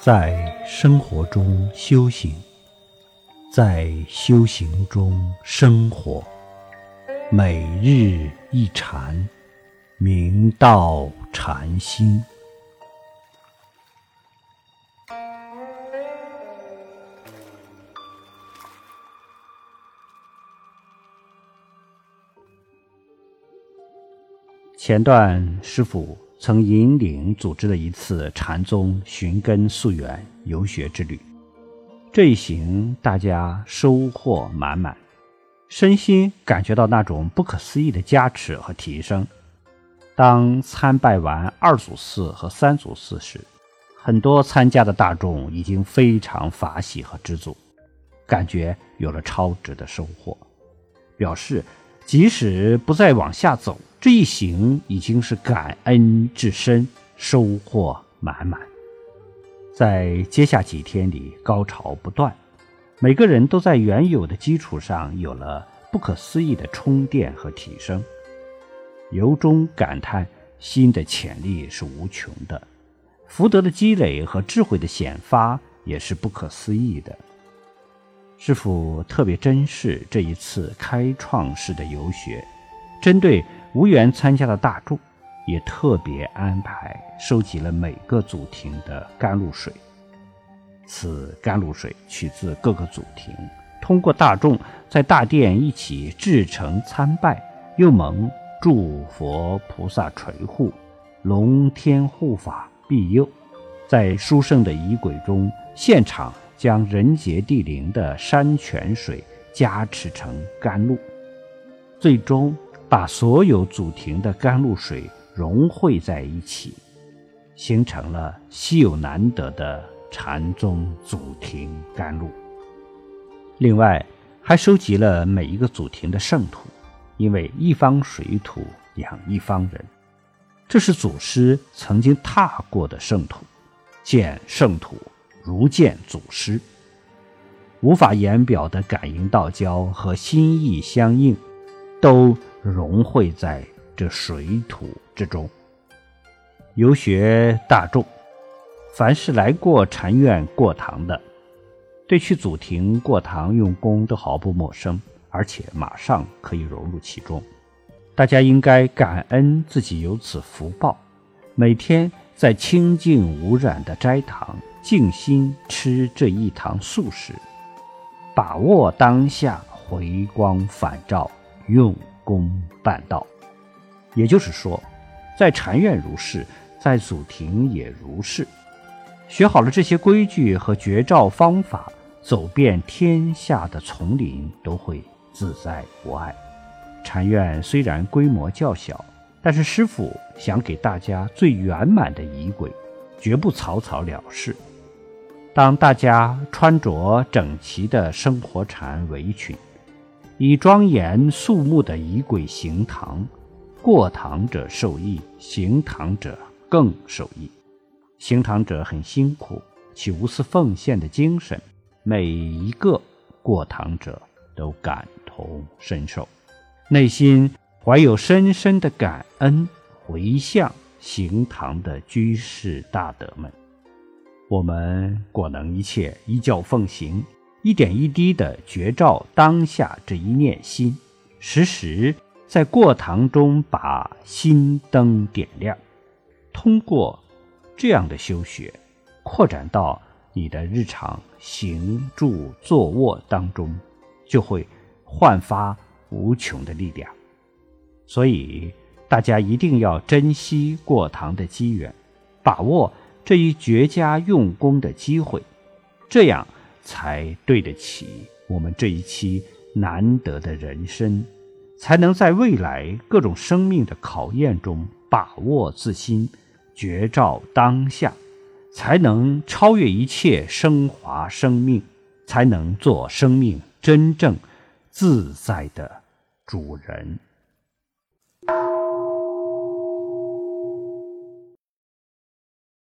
在生活中修行，在修行中生活，每日一禅，明道禅心。前段师傅。曾引领组织了一次禅宗寻根溯源游学之旅，这一行大家收获满满，身心感觉到那种不可思议的加持和提升。当参拜完二祖寺和三祖寺时，很多参加的大众已经非常法喜和知足，感觉有了超值的收获，表示即使不再往下走。这一行已经是感恩至深，收获满满。在接下几天里，高潮不断，每个人都在原有的基础上有了不可思议的充电和提升，由衷感叹心的潜力是无穷的，福德的积累和智慧的显发也是不可思议的。师傅特别珍视这一次开创式的游学，针对。无缘参加的大众，也特别安排收集了每个祖庭的甘露水。此甘露水取自各个祖庭，通过大众在大殿一起至诚参拜，又蒙诸佛菩萨垂护，龙天护法庇佑，在殊胜的仪轨中，现场将人杰地灵的山泉水加持成甘露，最终。把所有祖庭的甘露水融汇在一起，形成了稀有难得的禅宗祖庭甘露。另外，还收集了每一个祖庭的圣土，因为一方水土养一方人，这是祖师曾经踏过的圣土，见圣土如见祖师，无法言表的感应道交和心意相应，都。融汇在这水土之中。游学大众，凡是来过禅院过堂的，对去祖庭过堂用功都毫不陌生，而且马上可以融入其中。大家应该感恩自己有此福报，每天在清净无染的斋堂静心吃这一堂素食，把握当下回光返照，用。功办道，也就是说，在禅院如是，在祖庭也如是。学好了这些规矩和绝招方法，走遍天下的丛林都会自在无碍。禅院虽然规模较小，但是师傅想给大家最圆满的仪轨，绝不草草了事。当大家穿着整齐的生活禅围裙。以庄严肃穆的仪轨行堂，过堂者受益，行堂者更受益。行堂者很辛苦，其无私奉献的精神，每一个过堂者都感同身受，内心怀有深深的感恩，回向行堂的居士大德们。我们果能一切依教奉行。一点一滴的觉照当下这一念心，时时在过堂中把心灯点亮。通过这样的修学，扩展到你的日常行住坐卧当中，就会焕发无穷的力量。所以大家一定要珍惜过堂的机缘，把握这一绝佳用功的机会，这样。才对得起我们这一期难得的人生，才能在未来各种生命的考验中把握自心，绝照当下，才能超越一切升华生命，才能做生命真正自在的主人。